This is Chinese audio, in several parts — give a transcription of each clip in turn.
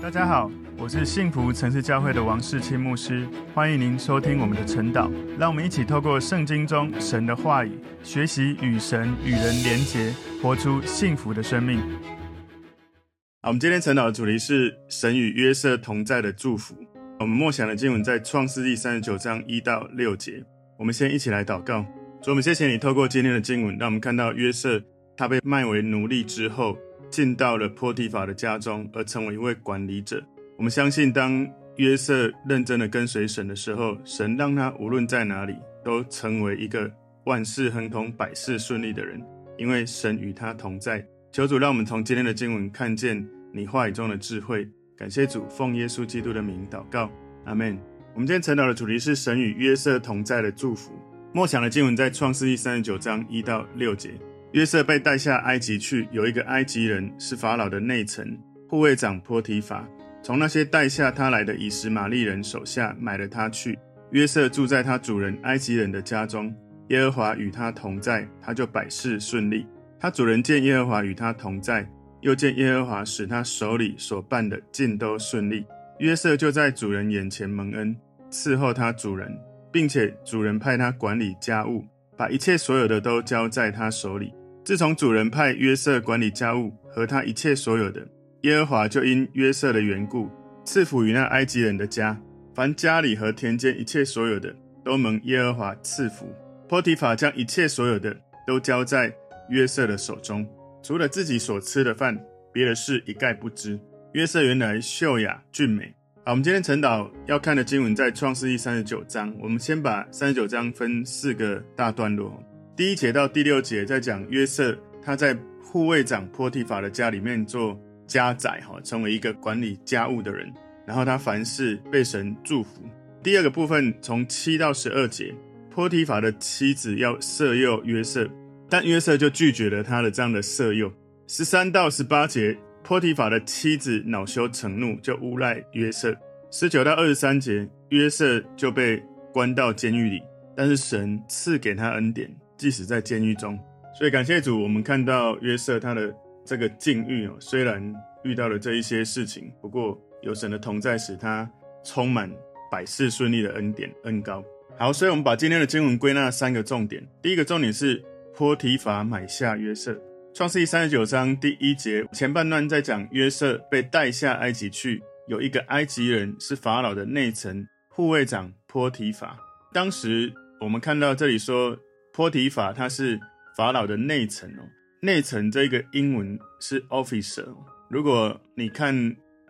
大家好，我是幸福城市教会的王世清牧师，欢迎您收听我们的晨祷。让我们一起透过圣经中神的话语，学习与神与人连结，活出幸福的生命。好，我们今天晨祷的主题是神与约瑟同在的祝福。我们默想的经文在创世记三十九章一到六节。我们先一起来祷告。主，我们谢谢你透过今天的经文，让我们看到约瑟他被卖为奴隶之后。进到了波提法的家中，而成为一位管理者。我们相信，当约瑟认真的跟随神的时候，神让他无论在哪里都成为一个万事亨通、百事顺利的人，因为神与他同在。求主让我们从今天的经文看见你话语中的智慧。感谢主，奉耶稣基督的名祷告，阿门。我们今天晨祷的主题是神与约瑟同在的祝福。默想的经文在创世记三十九章一到六节。约瑟被带下埃及去，有一个埃及人是法老的内臣护卫长波提法，从那些带下他来的以实玛利人手下买了他去。约瑟住在他主人埃及人的家中，耶和华与他同在，他就百事顺利。他主人见耶和华与他同在，又见耶和华使他手里所办的尽都顺利，约瑟就在主人眼前蒙恩，伺候他主人，并且主人派他管理家务，把一切所有的都交在他手里。自从主人派约瑟管理家务和他一切所有的，耶和华就因约瑟的缘故赐福于那埃及人的家，凡家里和田间一切所有的都蒙耶和华赐福。波提乏将一切所有的都交在约瑟的手中，除了自己所吃的饭，别的事一概不知。约瑟原来秀雅俊美。好，我们今天晨祷要看的经文在创世记三十九章，我们先把三十九章分四个大段落。第一节到第六节在讲约瑟，他在护卫长波提法的家里面做家宰，哈，成为一个管理家务的人。然后他凡事被神祝福。第二个部分从七到十二节，波提法的妻子要色诱约瑟，但约瑟就拒绝了他的这样的色诱。十三到十八节，波提法的妻子恼羞成怒，就诬赖约瑟。十九到二十三节，约瑟就被关到监狱里，但是神赐给他恩典。即使在监狱中，所以感谢主，我们看到约瑟他的这个境遇哦，虽然遇到了这一些事情，不过有神的同在，使他充满百事顺利的恩典恩膏。好，所以我们把今天的经文归纳三个重点。第一个重点是波提法买下约瑟。创世记三十九章第一节前半段在讲约瑟被带下埃及去，有一个埃及人是法老的内臣护卫长波提法。当时我们看到这里说。波提法他是法老的内臣哦，内臣这个英文是 officer。如果你看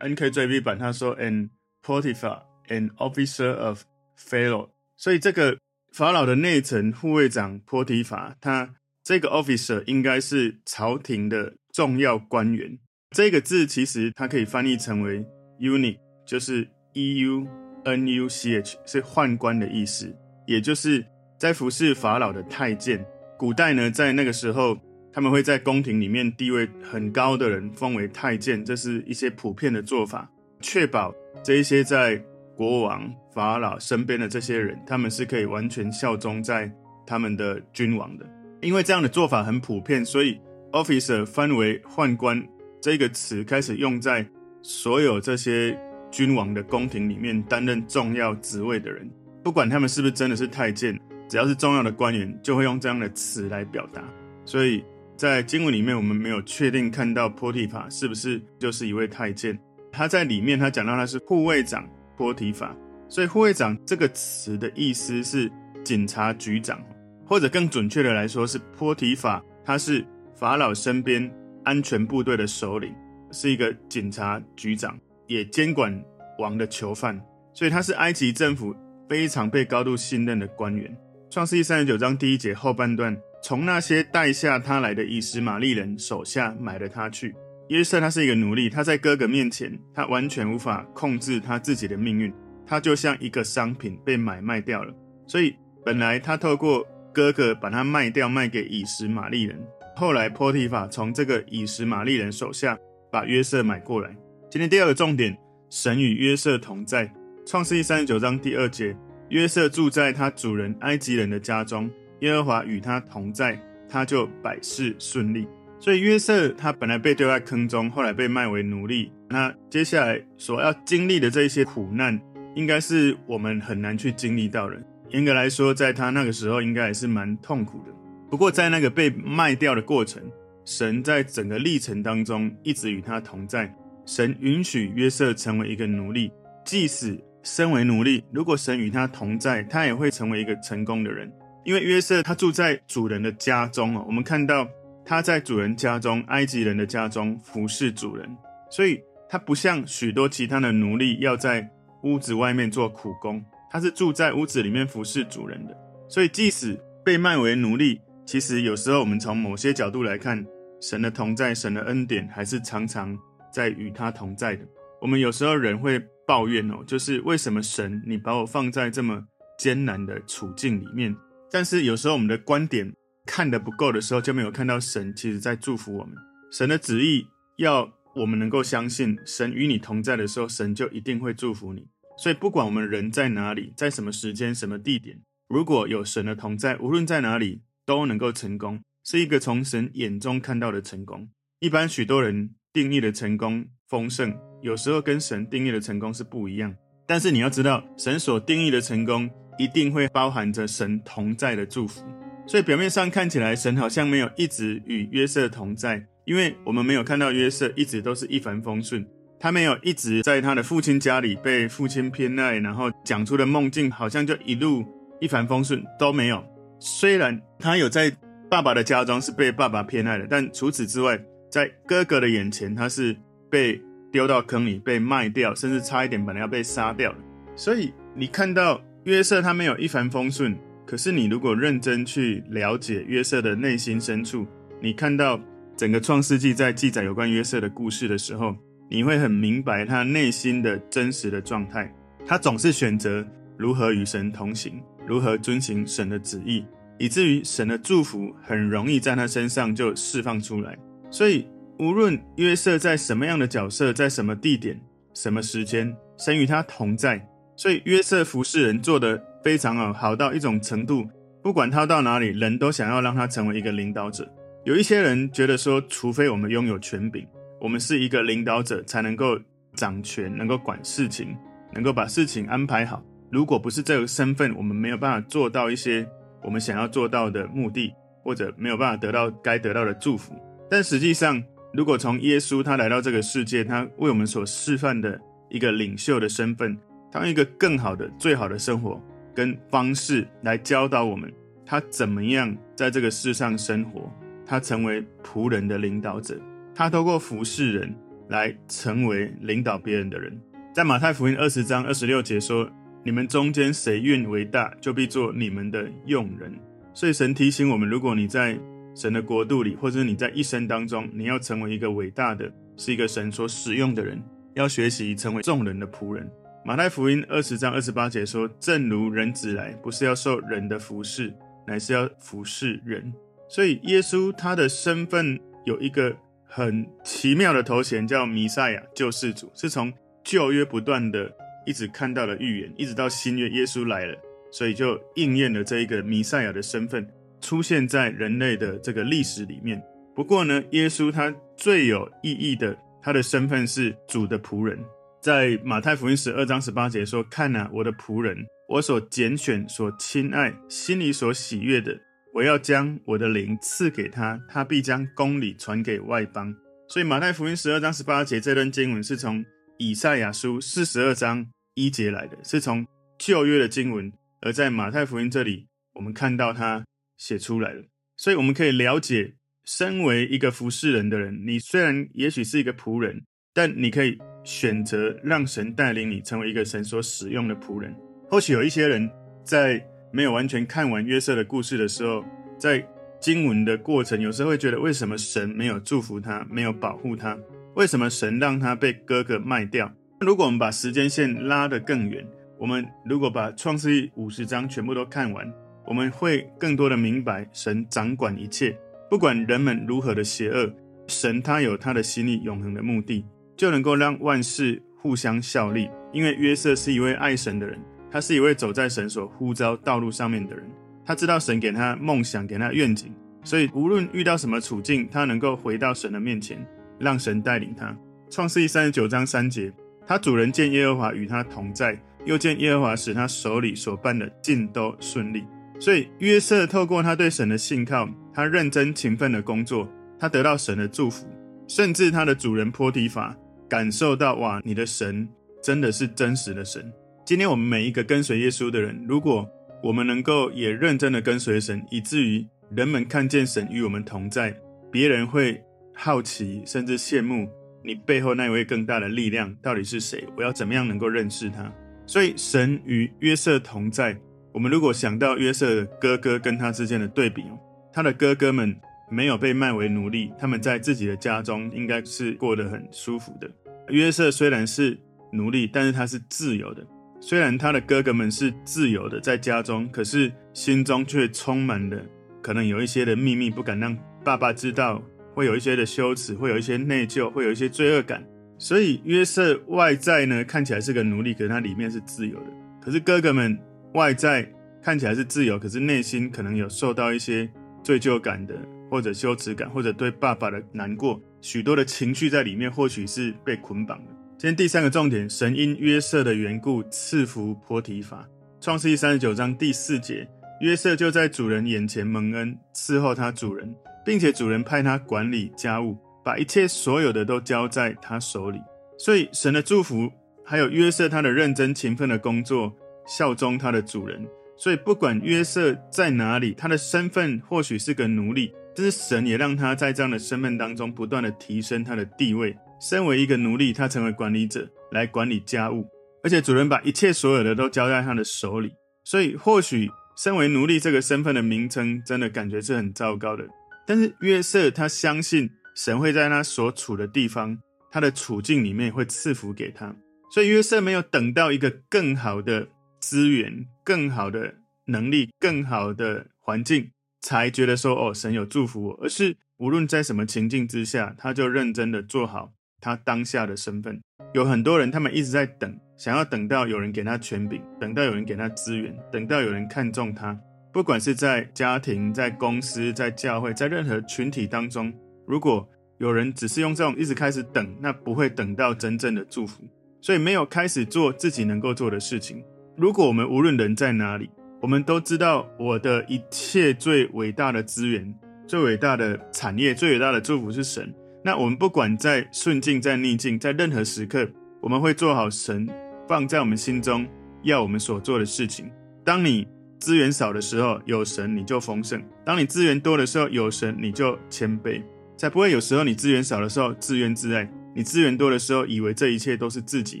NKJV 版，他说 an Potiphar an officer of Pharaoh，所以这个法老的内臣护卫长波提法，他这个 officer 应该是朝廷的重要官员。这个字其实它可以翻译成为 eunuch，就是 E U N U C H，是宦官的意思，也就是。在服侍法老的太监，古代呢，在那个时候，他们会在宫廷里面地位很高的人封为太监，这是一些普遍的做法，确保这一些在国王法老身边的这些人，他们是可以完全效忠在他们的君王的。因为这样的做法很普遍，所以 officer 翻为宦官这个词开始用在所有这些君王的宫廷里面担任重要职位的人，不管他们是不是真的是太监。只要是重要的官员，就会用这样的词来表达。所以在经文里面，我们没有确定看到波提法是不是就是一位太监。他在里面，他讲到他是护卫长波提法，所以护卫长这个词的意思是警察局长，或者更准确的来说是波提法，他是法老身边安全部队的首领，是一个警察局长，也监管王的囚犯，所以他是埃及政府非常被高度信任的官员。创世记三十九章第一节后半段，从那些带下他来的以实玛利人手下买了他去。约瑟他是一个奴隶，他在哥哥面前，他完全无法控制他自己的命运，他就像一个商品被买卖掉了。所以本来他透过哥哥把他卖掉，卖给以实玛利人。后来波提法从这个以实玛利人手下把约瑟买过来。今天第二个重点，神与约瑟同在。创世记三十九章第二节。约瑟住在他主人埃及人的家中，耶和华与他同在，他就百事顺利。所以约瑟他本来被丢在坑中，后来被卖为奴隶。那接下来所要经历的这些苦难，应该是我们很难去经历到的。严格来说，在他那个时候，应该也是蛮痛苦的。不过在那个被卖掉的过程，神在整个历程当中一直与他同在。神允许约瑟成为一个奴隶，即使身为奴隶，如果神与他同在，他也会成为一个成功的人。因为约瑟他住在主人的家中啊，我们看到。他在主人家中，埃及人的家中服侍主人，所以他不像许多其他的奴隶要在屋子外面做苦工，他是住在屋子里面服侍主人的。所以即使被卖为奴隶，其实有时候我们从某些角度来看，神的同在、神的恩典还是常常在与他同在的。我们有时候人会抱怨哦，就是为什么神你把我放在这么艰难的处境里面？但是有时候我们的观点。看得不够的时候，就没有看到神其实在祝福我们。神的旨意要我们能够相信，神与你同在的时候，神就一定会祝福你。所以，不管我们人在哪里，在什么时间、什么地点，如果有神的同在，无论在哪里都能够成功，是一个从神眼中看到的成功。一般许多人定义的成功丰盛，有时候跟神定义的成功是不一样。但是你要知道，神所定义的成功，一定会包含着神同在的祝福。所以表面上看起来，神好像没有一直与约瑟同在，因为我们没有看到约瑟一直都是一帆风顺，他没有一直在他的父亲家里被父亲偏爱，然后讲出的梦境好像就一路一帆风顺都没有。虽然他有在爸爸的家中是被爸爸偏爱的，但除此之外，在哥哥的眼前，他是被丢到坑里，被卖掉，甚至差一点本来要被杀掉。所以你看到约瑟他没有一帆风顺。可是，你如果认真去了解约瑟的内心深处，你看到整个创世纪在记载有关约瑟的故事的时候，你会很明白他内心的真实的状态。他总是选择如何与神同行，如何遵行神的旨意，以至于神的祝福很容易在他身上就释放出来。所以，无论约瑟在什么样的角色，在什么地点、什么时间，神与他同在。所以，约瑟服侍人做的。非常好，好到一种程度，不管他到哪里，人都想要让他成为一个领导者。有一些人觉得说，除非我们拥有权柄，我们是一个领导者，才能够掌权，能够管事情，能够把事情安排好。如果不是这个身份，我们没有办法做到一些我们想要做到的目的，或者没有办法得到该得到的祝福。但实际上，如果从耶稣他来到这个世界，他为我们所示范的一个领袖的身份，他用一个更好的、最好的生活。跟方式来教导我们，他怎么样在这个世上生活。他成为仆人的领导者，他透过服侍人来成为领导别人的人。在马太福音二十章二十六节说：“你们中间谁愿为大，就必做你们的用人。”所以神提醒我们，如果你在神的国度里，或者你在一生当中，你要成为一个伟大的，是一个神所使用的人，要学习成为众人的仆人。马太福音二十章二十八节说：“正如人子来，不是要受人的服侍，乃是要服侍人。”所以耶稣他的身份有一个很奇妙的头衔，叫弥赛亚，救世主，是从旧约不断的一直看到的预言，一直到新约耶稣来了，所以就应验了这一个弥赛亚的身份出现在人类的这个历史里面。不过呢，耶稣他最有意义的，他的身份是主的仆人。在马太福音十二章十八节说：“看哪，我的仆人，我所拣选、所亲爱、心里所喜悦的，我要将我的灵赐给他，他必将公理传给外邦。”所以马太福音十二章十八节这段经文是从以赛亚书四十二章一节来的，是从旧约的经文，而在马太福音这里，我们看到他写出来了。所以我们可以了解，身为一个服侍人的人，你虽然也许是一个仆人，但你可以。选择让神带领你成为一个神所使用的仆人。或许有一些人在没有完全看完约瑟的故事的时候，在经文的过程，有时候会觉得为什么神没有祝福他，没有保护他？为什么神让他被哥哥卖掉？如果我们把时间线拉得更远，我们如果把创世记五十章全部都看完，我们会更多的明白神掌管一切，不管人们如何的邪恶，神他有他的心意永恒的目的。就能够让万事互相效力，因为约瑟是一位爱神的人，他是一位走在神所呼召道路上面的人，他知道神给他梦想，给他愿景，所以无论遇到什么处境，他能够回到神的面前，让神带领他。创世记三十九章三节，他主人见耶和华与他同在，又见耶和华使他手里所办的尽都顺利。所以约瑟透过他对神的信靠，他认真勤奋的工作，他得到神的祝福，甚至他的主人波提法感受到，哇，你的神真的是真实的神。今天我们每一个跟随耶稣的人，如果我们能够也认真的跟随神，以至于人们看见神与我们同在，别人会好奇甚至羡慕。你背后那位更大的力量到底是谁？我要怎么样能够认识他？所以神与约瑟同在。我们如果想到约瑟的哥哥跟他之间的对比哦，他的哥哥们没有被卖为奴隶，他们在自己的家中应该是过得很舒服的。约瑟虽然是奴隶，但是他是自由的。虽然他的哥哥们是自由的在家中，可是心中却充满了可能有一些的秘密不敢让爸爸知道。会有一些的羞耻，会有一些内疚，会有一些罪恶感。所以约瑟外在呢看起来是个奴隶，可是他里面是自由的。可是哥哥们外在看起来是自由，可是内心可能有受到一些罪疚感的，或者羞耻感，或者对爸爸的难过，许多的情绪在里面，或许是被捆绑的。今天第三个重点，神因约瑟的缘故赐福波提法。创世记三十九章第四节，约瑟就在主人眼前蒙恩，伺候他主人。并且主人派他管理家务，把一切所有的都交在他手里。所以神的祝福，还有约瑟他的认真勤奋的工作，效忠他的主人。所以不管约瑟在哪里，他的身份或许是个奴隶，但是神也让他在这样的身份当中不断的提升他的地位。身为一个奴隶，他成为管理者来管理家务，而且主人把一切所有的都交在他的手里。所以或许身为奴隶这个身份的名称，真的感觉是很糟糕的。但是约瑟他相信神会在他所处的地方，他的处境里面会赐福给他，所以约瑟没有等到一个更好的资源、更好的能力、更好的环境，才觉得说哦，神有祝福我，而是无论在什么情境之下，他就认真的做好他当下的身份。有很多人他们一直在等，想要等到有人给他权柄，等到有人给他资源，等到有人看中他。不管是在家庭、在公司、在教会、在任何群体当中，如果有人只是用这种一直开始等，那不会等到真正的祝福。所以没有开始做自己能够做的事情。如果我们无论人在哪里，我们都知道我的一切最伟大的资源、最伟大的产业、最伟大的祝福是神。那我们不管在顺境、在逆境、在任何时刻，我们会做好神放在我们心中要我们所做的事情。当你资源少的时候有神，你就丰盛；当你资源多的时候有神，你就谦卑。才不会有时候你资源少的时候自怨自艾，你资源多的时候以为这一切都是自己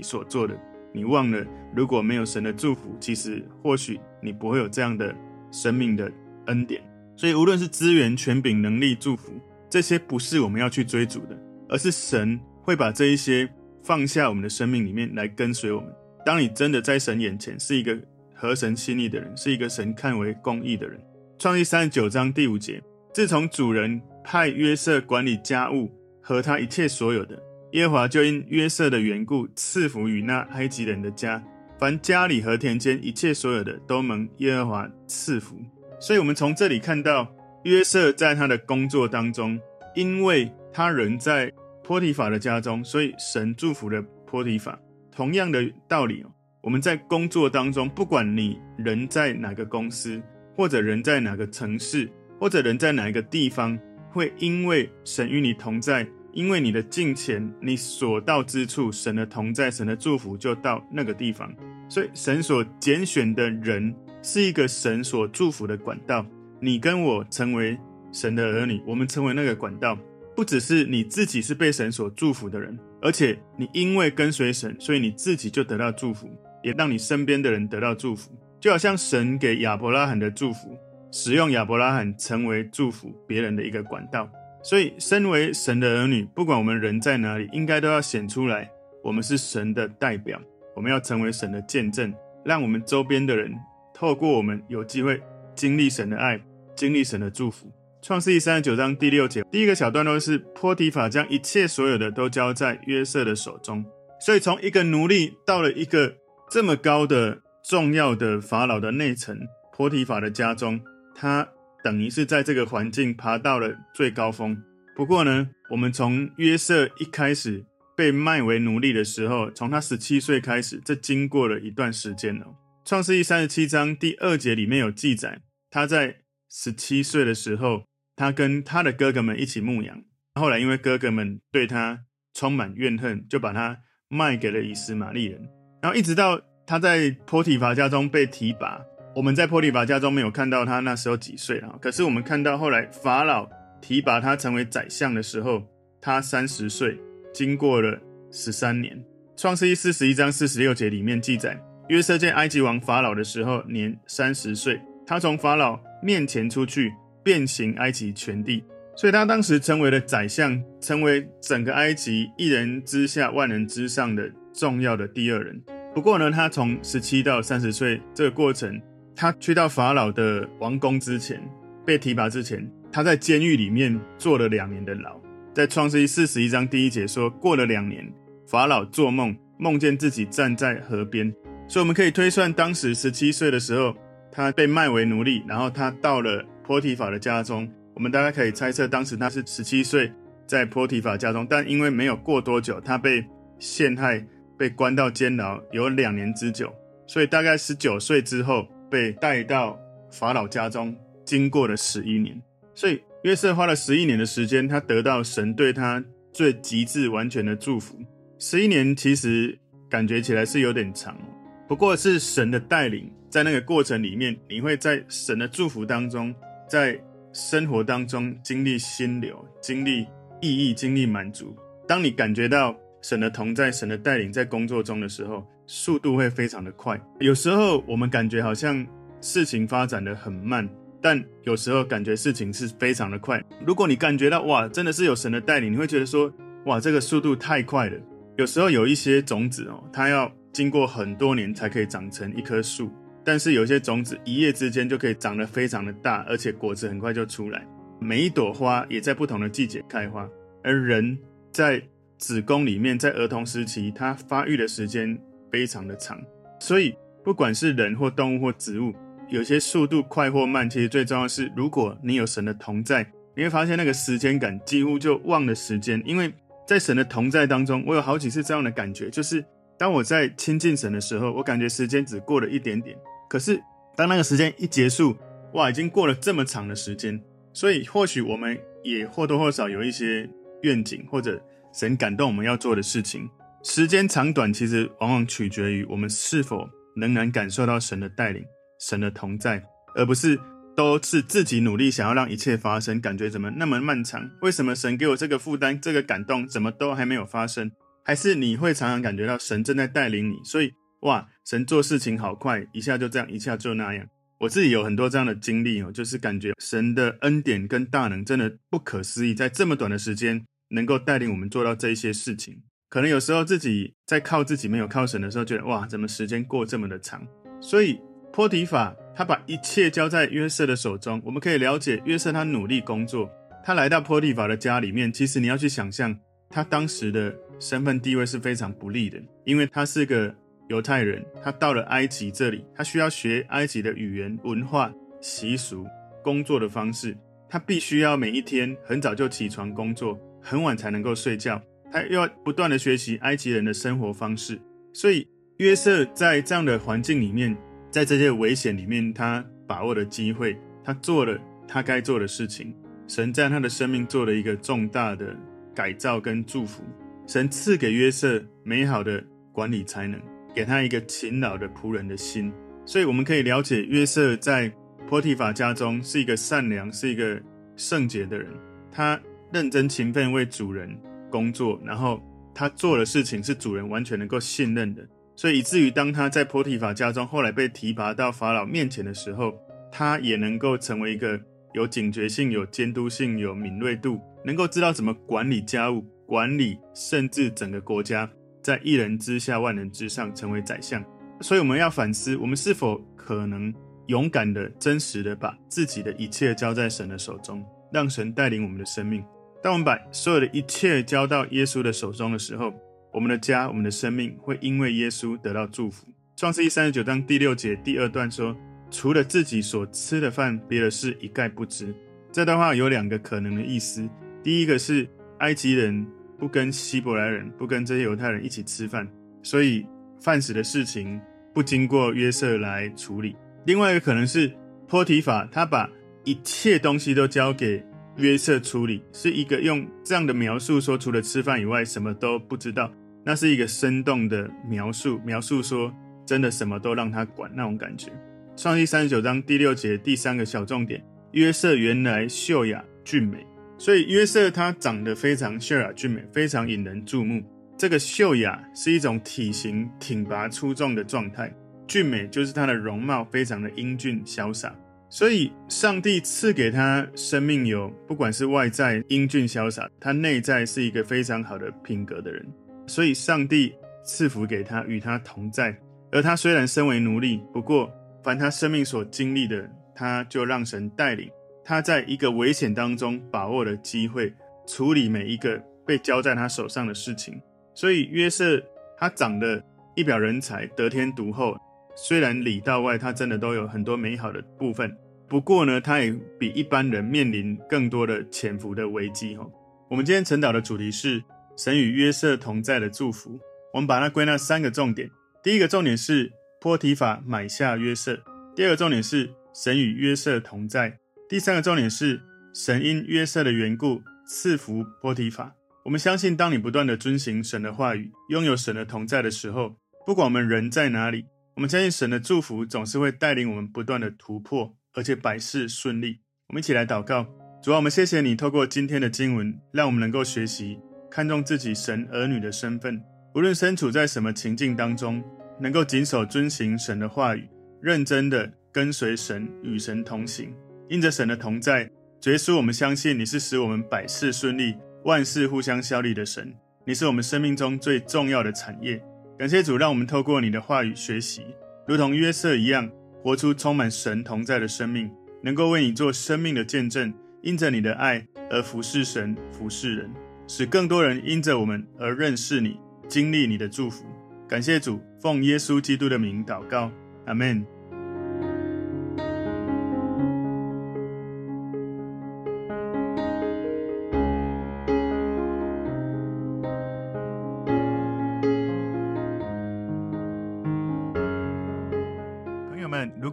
所做的。你忘了，如果没有神的祝福，其实或许你不会有这样的生命的恩典。所以，无论是资源、权柄、能力、祝福，这些不是我们要去追逐的，而是神会把这一些放下我们的生命里面来跟随我们。当你真的在神眼前是一个。合神心意的人，是一个神看为公义的人。创世三十九章第五节：自从主人派约瑟管理家务和他一切所有的，耶和华就因约瑟的缘故赐福于那埃及人的家，凡家里和田间一切所有的，都蒙耶和华赐福。所以，我们从这里看到约瑟在他的工作当中，因为他人在波提法的家中，所以神祝福了波提法。同样的道理我们在工作当中，不管你人在哪个公司，或者人在哪个城市，或者人在哪一个地方，会因为神与你同在，因为你的敬虔，你所到之处，神的同在，神的祝福就到那个地方。所以，神所拣选的人是一个神所祝福的管道。你跟我成为神的儿女，我们成为那个管道，不只是你自己是被神所祝福的人，而且你因为跟随神，所以你自己就得到祝福。也让你身边的人得到祝福，就好像神给亚伯拉罕的祝福，使用亚伯拉罕成为祝福别人的一个管道。所以，身为神的儿女，不管我们人在哪里，应该都要显出来，我们是神的代表，我们要成为神的见证，让我们周边的人透过我们有机会经历神的爱，经历神的祝福。创世记三十九章第六节，第一个小段落是波提法将一切所有的都交在约瑟的手中，所以从一个奴隶到了一个。这么高的重要的法老的内臣波提法的家中，他等于是在这个环境爬到了最高峰。不过呢，我们从约瑟一开始被卖为奴隶的时候，从他十七岁开始，这经过了一段时间了。创世记三十七章第二节里面有记载，他在十七岁的时候，他跟他的哥哥们一起牧羊。后来因为哥哥们对他充满怨恨，就把他卖给了以斯玛利人。然后一直到他在波提法家中被提拔，我们在波提乏家中没有看到他那时候几岁啊？可是我们看到后来法老提拔他成为宰相的时候，他三十岁，经过了十三年。创世记四十一章四十六节里面记载，约瑟见埃及王法老的时候年三十岁，他从法老面前出去，遍行埃及全地，所以他当时成为了宰相，成为整个埃及一人之下万人之上的重要的第二人。不过呢，他从十七到三十岁这个过程，他去到法老的王宫之前，被提拔之前。他在监狱里面坐了两年的牢，在创世记四十一章第一节说，过了两年，法老做梦，梦见自己站在河边，所以我们可以推算，当时十七岁的时候，他被卖为奴隶，然后他到了波提法的家中。我们大概可以猜测，当时他是十七岁在波提法家中，但因为没有过多久，他被陷害，被关到监牢有两年之久，所以大概十九岁之后被带到法老家中，经过了十一年。所以约瑟花了十一年的时间，他得到神对他最极致完全的祝福。十一年其实感觉起来是有点长，不过是神的带领，在那个过程里面，你会在神的祝福当中，在生活当中经历心流，经历意义，经历满足。当你感觉到神的同在、神的带领在工作中的时候，速度会非常的快。有时候我们感觉好像事情发展得很慢。但有时候感觉事情是非常的快。如果你感觉到哇，真的是有神的带领，你会觉得说哇，这个速度太快了。有时候有一些种子哦，它要经过很多年才可以长成一棵树，但是有些种子一夜之间就可以长得非常的大，而且果子很快就出来。每一朵花也在不同的季节开花，而人在子宫里面，在儿童时期，它发育的时间非常的长，所以不管是人或动物或植物。有些速度快或慢，其实最重要的是，如果你有神的同在，你会发现那个时间感几乎就忘了时间。因为在神的同在当中，我有好几次这样的感觉，就是当我在亲近神的时候，我感觉时间只过了一点点。可是当那个时间一结束，哇，已经过了这么长的时间。所以或许我们也或多或少有一些愿景，或者神感动我们要做的事情。时间长短其实往往取决于我们是否仍然感受到神的带领。神的同在，而不是都是自己努力想要让一切发生，感觉怎么那么漫长？为什么神给我这个负担、这个感动，怎么都还没有发生？还是你会常常感觉到神正在带领你？所以哇，神做事情好快，一下就这样，一下就那样。我自己有很多这样的经历哦，就是感觉神的恩典跟大能真的不可思议，在这么短的时间能够带领我们做到这一些事情。可能有时候自己在靠自己没有靠神的时候，觉得哇，怎么时间过这么的长？所以。波提法，他把一切交在约瑟的手中。我们可以了解，约瑟他努力工作，他来到波提法的家里面。其实你要去想象，他当时的身份地位是非常不利的，因为他是个犹太人，他到了埃及这里，他需要学埃及的语言、文化、习俗、工作的方式。他必须要每一天很早就起床工作，很晚才能够睡觉。他要不断的学习埃及人的生活方式。所以约瑟在这样的环境里面。在这些危险里面，他把握了机会，他做了他该做的事情。神在他的生命做了一个重大的改造跟祝福。神赐给约瑟美好的管理才能，给他一个勤劳的仆人的心。所以我们可以了解，约瑟在波提法家中是一个善良、是一个圣洁的人。他认真勤奋为主人工作，然后他做的事情是主人完全能够信任的。所以以至于当他在波提法家中，后来被提拔到法老面前的时候，他也能够成为一个有警觉性、有监督性、有敏锐度，能够知道怎么管理家务、管理甚至整个国家，在一人之下、万人之上，成为宰相。所以我们要反思，我们是否可能勇敢的、真实的把自己的一切交在神的手中，让神带领我们的生命。当我们把所有的一切交到耶稣的手中的时候，我们的家，我们的生命会因为耶稣得到祝福。创世记三十九章第六节第二段说：“除了自己所吃的饭，别的事一概不知。这段话有两个可能的意思：第一个是埃及人不跟希伯来人、不跟这些犹太人一起吃饭，所以饭食的事情不经过约瑟来处理；另外一个可能是波提法他把一切东西都交给约瑟处理，是一个用这样的描述说，除了吃饭以外什么都不知道。那是一个生动的描述，描述说真的什么都让他管那种感觉。创世三十九章第六节第三个小重点。约瑟原来秀雅俊美，所以约瑟他长得非常秀雅俊美，非常引人注目。这个秀雅是一种体型挺拔出众的状态，俊美就是他的容貌非常的英俊潇洒。所以上帝赐给他生命有，不管是外在英俊潇洒，他内在是一个非常好的品格的人。所以上帝赐福给他，与他同在。而他虽然身为奴隶，不过凡他生命所经历的。他就让神带领他，在一个危险当中把握了机会，处理每一个被交在他手上的事情。所以约瑟他长得一表人才，得天独厚。虽然里到外他真的都有很多美好的部分，不过呢，他也比一般人面临更多的潜伏的危机。哈，我们今天晨导的主题是神与约瑟同在的祝福。我们把它归纳三个重点：第一个重点是波提法买下约瑟；第二个重点是。神与约瑟同在。第三个重点是，神因约瑟的缘故赐福波提法。我们相信，当你不断地遵行神的话语，拥有神的同在的时候，不管我们人在哪里，我们相信神的祝福总是会带领我们不断地突破，而且百事顺利。我们一起来祷告：主啊，我们谢谢你透过今天的经文，让我们能够学习看重自己神儿女的身份，无论身处在什么情境当中，能够谨守遵行神的话语，认真的。跟随神，与神同行，因着神的同在，耶稣，我们相信你是使我们百事顺利、万事互相效力的神。你是我们生命中最重要的产业。感谢主，让我们透过你的话语学习，如同约瑟一样，活出充满神同在的生命，能够为你做生命的见证，因着你的爱而服侍神、服侍人，使更多人因着我们而认识你、经历你的祝福。感谢主，奉耶稣基督的名祷告，阿门。